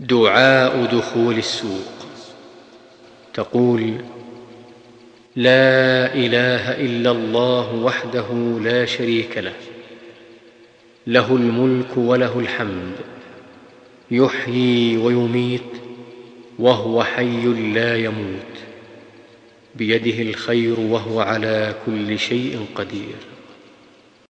دعاء دخول السوق. تقول لا إله إلا الله وحده لا شريك له له الملك وله الحمد يحيي ويميت وهو حي لا يموت بيده الخير وهو على كل شيء قدير.